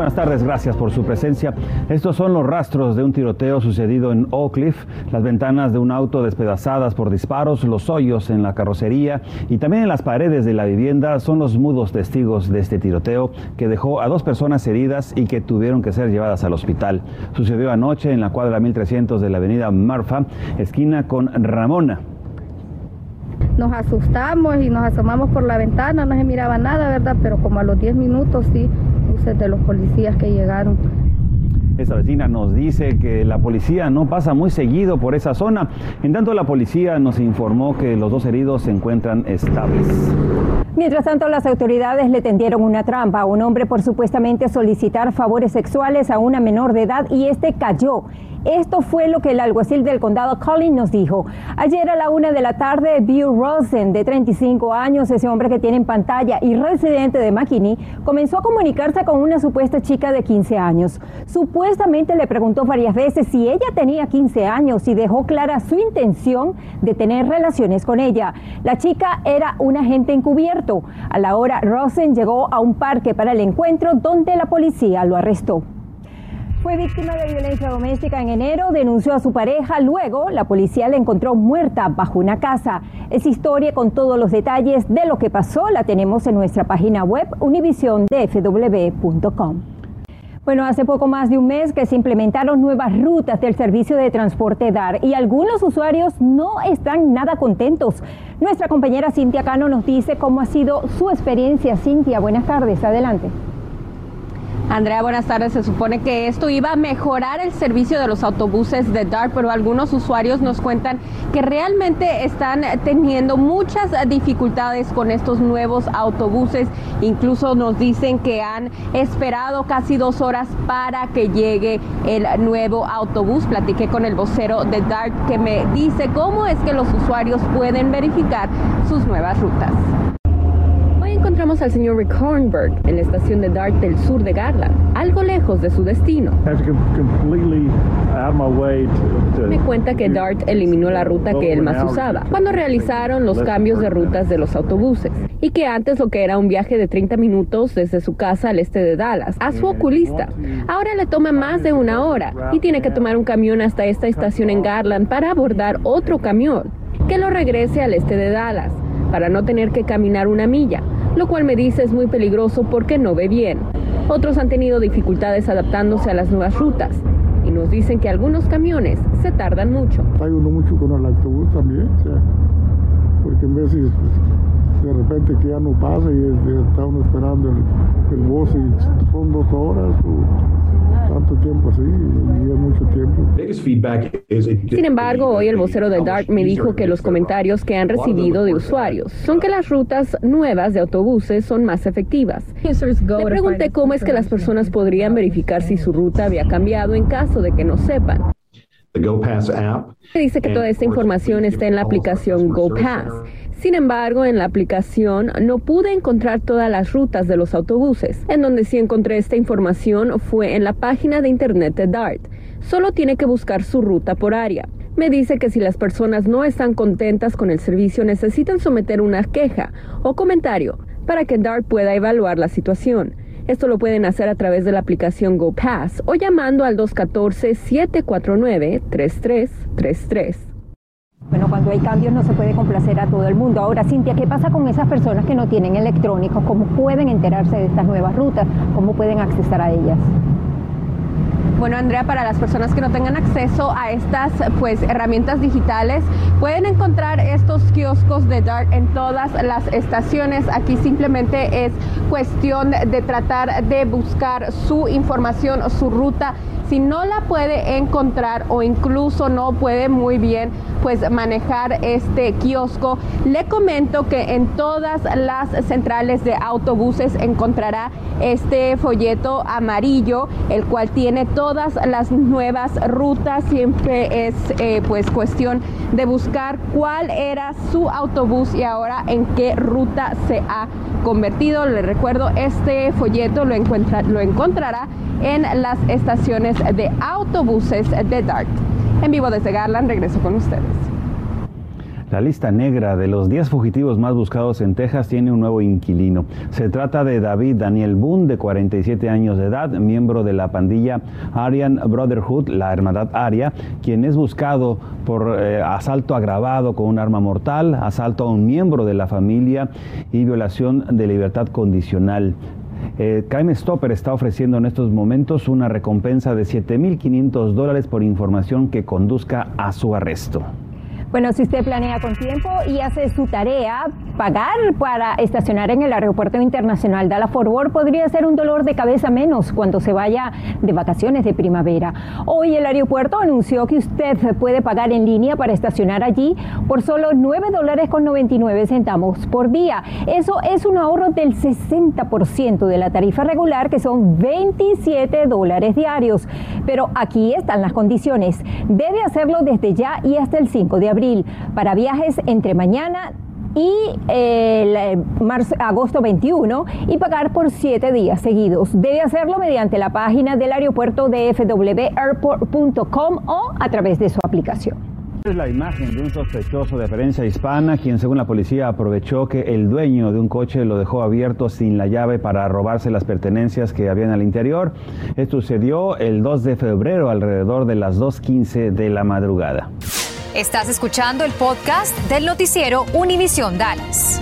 Buenas tardes, gracias por su presencia. Estos son los rastros de un tiroteo sucedido en Oak Cliff, las ventanas de un auto despedazadas por disparos, los hoyos en la carrocería y también en las paredes de la vivienda son los mudos testigos de este tiroteo que dejó a dos personas heridas y que tuvieron que ser llevadas al hospital. Sucedió anoche en la cuadra 1300 de la avenida Marfa, esquina con Ramona. Nos asustamos y nos asomamos por la ventana, no se miraba nada, ¿verdad? Pero como a los 10 minutos sí de los policías que llegaron. Esta vecina nos dice que la policía no pasa muy seguido por esa zona. En tanto, la policía nos informó que los dos heridos se encuentran estables. Mientras tanto, las autoridades le tendieron una trampa a un hombre por supuestamente solicitar favores sexuales a una menor de edad y este cayó. Esto fue lo que el alguacil del condado Collin nos dijo. Ayer a la una de la tarde, Bill Rosen, de 35 años, ese hombre que tiene en pantalla y residente de McKinney, comenzó a comunicarse con una supuesta chica de 15 años. Supuestamente le preguntó varias veces si ella tenía 15 años y dejó clara su intención de tener relaciones con ella. La chica era un agente encubierto. A la hora, Rosen llegó a un parque para el encuentro donde la policía lo arrestó. Fue víctima de violencia doméstica en enero, denunció a su pareja, luego la policía la encontró muerta bajo una casa. Esa historia con todos los detalles de lo que pasó la tenemos en nuestra página web univisiondfw.com. Bueno, hace poco más de un mes que se implementaron nuevas rutas del servicio de transporte DAR y algunos usuarios no están nada contentos. Nuestra compañera Cintia Cano nos dice cómo ha sido su experiencia. Cintia, buenas tardes, adelante. Andrea, buenas tardes. Se supone que esto iba a mejorar el servicio de los autobuses de DART, pero algunos usuarios nos cuentan que realmente están teniendo muchas dificultades con estos nuevos autobuses. Incluso nos dicen que han esperado casi dos horas para que llegue el nuevo autobús. Platiqué con el vocero de DART que me dice cómo es que los usuarios pueden verificar sus nuevas rutas encontramos al señor Rick Hornberg en la estación de Dart del sur de Garland, algo lejos de su destino. Me cuenta que Dart eliminó la ruta que él más usaba cuando realizaron los cambios de rutas de los autobuses y que antes lo que era un viaje de 30 minutos desde su casa al este de Dallas a su oculista, ahora le toma más de una hora y tiene que tomar un camión hasta esta estación en Garland para abordar otro camión que lo regrese al este de Dallas para no tener que caminar una milla lo cual me dice es muy peligroso porque no ve bien. Otros han tenido dificultades adaptándose a las nuevas rutas y nos dicen que algunos camiones se tardan mucho. Hay uno mucho con el autobús también, porque en vez de repente que ya no pasa y está uno esperando el, el bus y son dos horas tanto tiempo así, mucho tiempo. Sin embargo, hoy el vocero de DART me dijo que los comentarios que han recibido de usuarios son que las rutas nuevas de autobuses son más efectivas. Le pregunté cómo es que las personas podrían verificar si su ruta había cambiado en caso de que no sepan. Dice que toda esta información está en la aplicación GoPass sin embargo, en la aplicación no pude encontrar todas las rutas de los autobuses. En donde sí encontré esta información fue en la página de internet de DART. Solo tiene que buscar su ruta por área. Me dice que si las personas no están contentas con el servicio necesitan someter una queja o comentario para que DART pueda evaluar la situación. Esto lo pueden hacer a través de la aplicación GoPass o llamando al 214-749-3333. Bueno, cuando hay cambios no se puede complacer a todo el mundo. Ahora, Cintia, ¿qué pasa con esas personas que no tienen electrónicos? ¿Cómo pueden enterarse de estas nuevas rutas? ¿Cómo pueden acceder a ellas? Bueno, Andrea, para las personas que no tengan acceso a estas pues herramientas digitales, pueden encontrar estos kioscos de DART en todas las estaciones. Aquí simplemente es cuestión de tratar de buscar su información, su ruta si no la puede encontrar o incluso no puede muy bien pues manejar este kiosco, le comento que en todas las centrales de autobuses encontrará este folleto amarillo, el cual tiene todas las nuevas rutas. Siempre es eh, pues cuestión de buscar cuál era su autobús y ahora en qué ruta se ha convertido. Le recuerdo, este folleto lo, encuentra, lo encontrará en las estaciones de autobuses de DART. En vivo desde Garland, regreso con ustedes. La lista negra de los 10 fugitivos más buscados en Texas tiene un nuevo inquilino. Se trata de David Daniel Boone, de 47 años de edad, miembro de la pandilla Aryan Brotherhood, la Hermandad Aria, quien es buscado por eh, asalto agravado con un arma mortal, asalto a un miembro de la familia y violación de libertad condicional. Eh, Stopper está ofreciendo en estos momentos una recompensa de 7.500 dólares por información que conduzca a su arresto. Bueno, si usted planea con tiempo y hace su tarea, pagar para estacionar en el Aeropuerto Internacional Dallas Fort podría ser un dolor de cabeza menos cuando se vaya de vacaciones de primavera. Hoy el aeropuerto anunció que usted puede pagar en línea para estacionar allí por solo 9 dólares con 99 centavos por día. Eso es un ahorro del 60% de la tarifa regular, que son 27 dólares diarios. Pero aquí están las condiciones. Debe hacerlo desde ya y hasta el 5 de abril para viajes entre mañana y eh, agosto 21 y pagar por siete días seguidos. Debe hacerlo mediante la página del aeropuerto de fwairport.com o a través de su aplicación. Es la imagen de un sospechoso de apariencia hispana, quien según la policía aprovechó que el dueño de un coche lo dejó abierto sin la llave para robarse las pertenencias que habían al interior. Esto sucedió el 2 de febrero alrededor de las 2.15 de la madrugada. Estás escuchando el podcast del noticiero Univisión Dallas.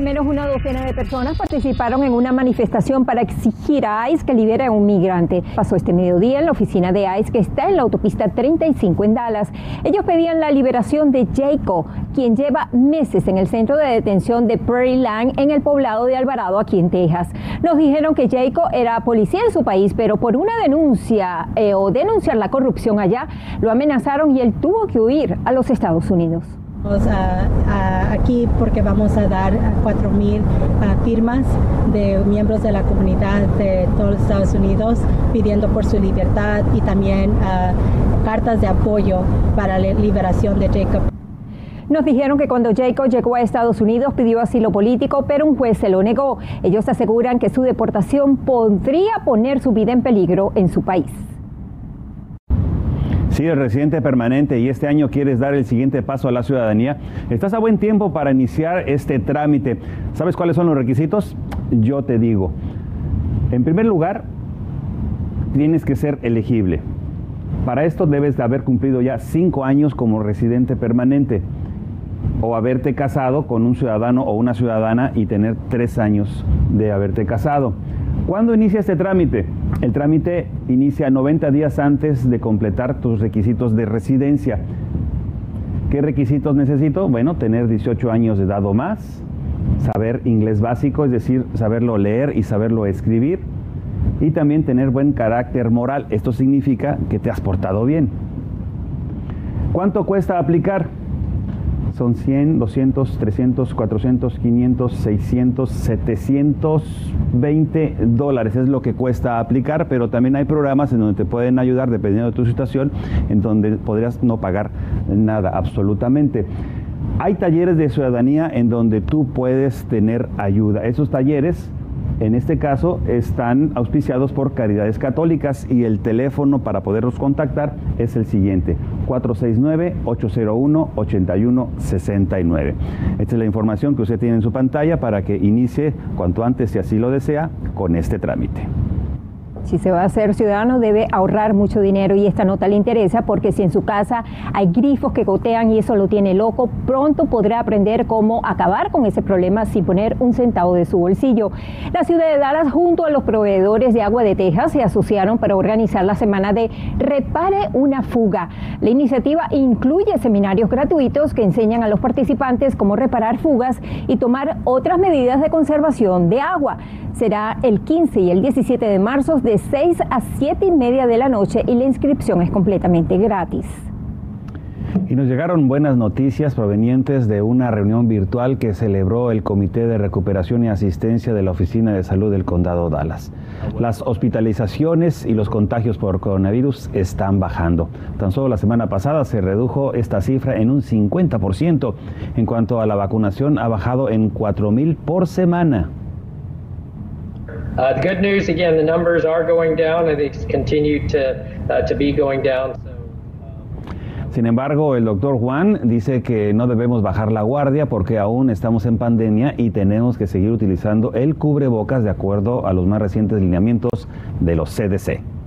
Al menos una docena de personas participaron en una manifestación para exigir a ICE que libere a un migrante. Pasó este mediodía en la oficina de ICE que está en la autopista 35 en Dallas. Ellos pedían la liberación de Jacob, quien lleva meses en el centro de detención de Prairie Land en el poblado de Alvarado, aquí en Texas. Nos dijeron que Jacob era policía en su país, pero por una denuncia eh, o denunciar la corrupción allá, lo amenazaron y él tuvo que huir a los Estados Unidos. Aquí porque vamos a dar 4.000 firmas de miembros de la comunidad de todos los Estados Unidos pidiendo por su libertad y también cartas de apoyo para la liberación de Jacob. Nos dijeron que cuando Jacob llegó a Estados Unidos pidió asilo político, pero un juez se lo negó. Ellos aseguran que su deportación podría poner su vida en peligro en su país. Si eres residente permanente y este año quieres dar el siguiente paso a la ciudadanía, estás a buen tiempo para iniciar este trámite. ¿Sabes cuáles son los requisitos? Yo te digo. En primer lugar, tienes que ser elegible. Para esto debes de haber cumplido ya cinco años como residente permanente o haberte casado con un ciudadano o una ciudadana y tener tres años de haberte casado. ¿Cuándo inicia este trámite? El trámite inicia 90 días antes de completar tus requisitos de residencia. ¿Qué requisitos necesito? Bueno, tener 18 años de edad o más, saber inglés básico, es decir, saberlo leer y saberlo escribir, y también tener buen carácter moral. Esto significa que te has portado bien. ¿Cuánto cuesta aplicar? Son 100, 200, 300, 400, 500, 600, 720 dólares. Es lo que cuesta aplicar, pero también hay programas en donde te pueden ayudar, dependiendo de tu situación, en donde podrías no pagar nada, absolutamente. Hay talleres de ciudadanía en donde tú puedes tener ayuda. Esos talleres en este caso están auspiciados por Caridades Católicas y el teléfono para poderlos contactar es el siguiente, 469-801-8169. Esta es la información que usted tiene en su pantalla para que inicie cuanto antes, si así lo desea, con este trámite. Si se va a ser ciudadano debe ahorrar mucho dinero y esta nota le interesa porque si en su casa hay grifos que gotean y eso lo tiene loco, pronto podrá aprender cómo acabar con ese problema sin poner un centavo de su bolsillo. La ciudad de Dallas junto a los proveedores de agua de Texas se asociaron para organizar la semana de Repare una fuga. La iniciativa incluye seminarios gratuitos que enseñan a los participantes cómo reparar fugas y tomar otras medidas de conservación de agua. Será el 15 y el 17 de marzo de 6 a 7 y media de la noche y la inscripción es completamente gratis. Y nos llegaron buenas noticias provenientes de una reunión virtual que celebró el Comité de Recuperación y Asistencia de la Oficina de Salud del Condado Dallas. Las hospitalizaciones y los contagios por coronavirus están bajando. Tan solo la semana pasada se redujo esta cifra en un 50%. En cuanto a la vacunación, ha bajado en 4.000 por semana. Uh, the good news, again, the numbers are going down and they continue to, uh, to be going down. Sin embargo, el doctor Juan dice que no debemos bajar la guardia porque aún estamos en pandemia y tenemos que seguir utilizando el cubrebocas de acuerdo a los más recientes lineamientos de los CDC.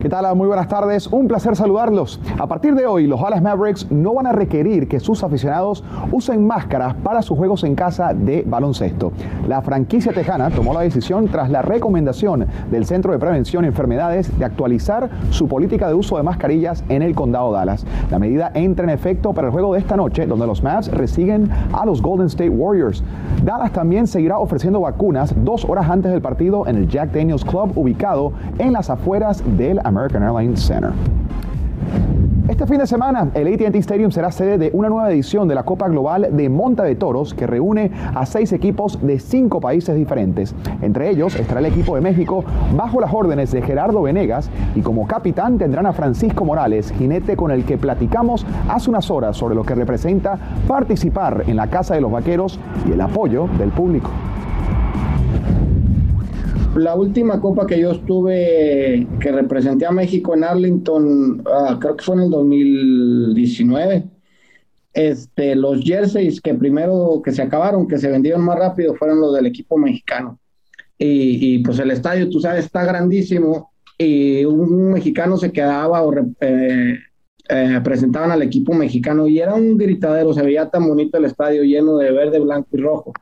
¿Qué tal? Muy buenas tardes. Un placer saludarlos. A partir de hoy, los Dallas Mavericks no van a requerir que sus aficionados usen máscaras para sus juegos en casa de baloncesto. La franquicia tejana tomó la decisión tras la recomendación del Centro de Prevención de Enfermedades de actualizar su política de uso de mascarillas en el condado Dallas. La medida entra en efecto para el juego de esta noche, donde los Mavs reciben a los Golden State Warriors. Dallas también seguirá ofreciendo vacunas dos horas antes del partido en el Jack Daniels Club, ubicado en las afueras del American Airlines Center. Este fin de semana, el ATT Stadium será sede de una nueva edición de la Copa Global de Monta de Toros que reúne a seis equipos de cinco países diferentes. Entre ellos estará el equipo de México bajo las órdenes de Gerardo Venegas y como capitán tendrán a Francisco Morales, jinete con el que platicamos hace unas horas sobre lo que representa participar en la Casa de los Vaqueros y el apoyo del público la última copa que yo estuve, que representé a México en Arlington, ah, creo que fue en el 2019. Este, los jerseys que primero que se acabaron, que se vendieron más rápido, fueron los del equipo mexicano. Y, pues el estadio, tú sabes, está grandísimo y un mexicano se quedaba o eh, eh, presentaban al equipo mexicano y era un gritadero, se veía tan bonito el estadio lleno de verde, blanco y rojo.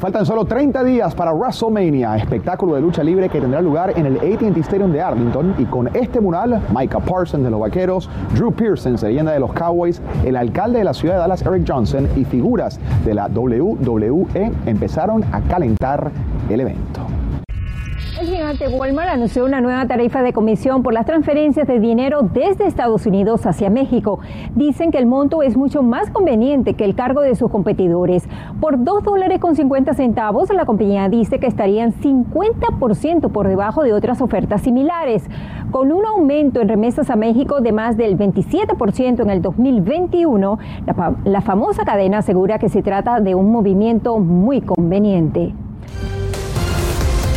Faltan solo 30 días para WrestleMania, espectáculo de lucha libre que tendrá lugar en el AT&T Stadium de Arlington. Y con este mural, Micah Parsons de los Vaqueros, Drew Pearson, leyenda de los Cowboys, el alcalde de la ciudad de Dallas, Eric Johnson, y figuras de la WWE empezaron a calentar el evento. Gigante Walmart anunció una nueva tarifa de comisión por las transferencias de dinero desde Estados Unidos hacia México. Dicen que el monto es mucho más conveniente que el cargo de sus competidores. Por 2 dólares con 50 centavos, la compañía dice que estarían 50% por debajo de otras ofertas similares. Con un aumento en remesas a México de más del 27% en el 2021, la, la famosa cadena asegura que se trata de un movimiento muy conveniente.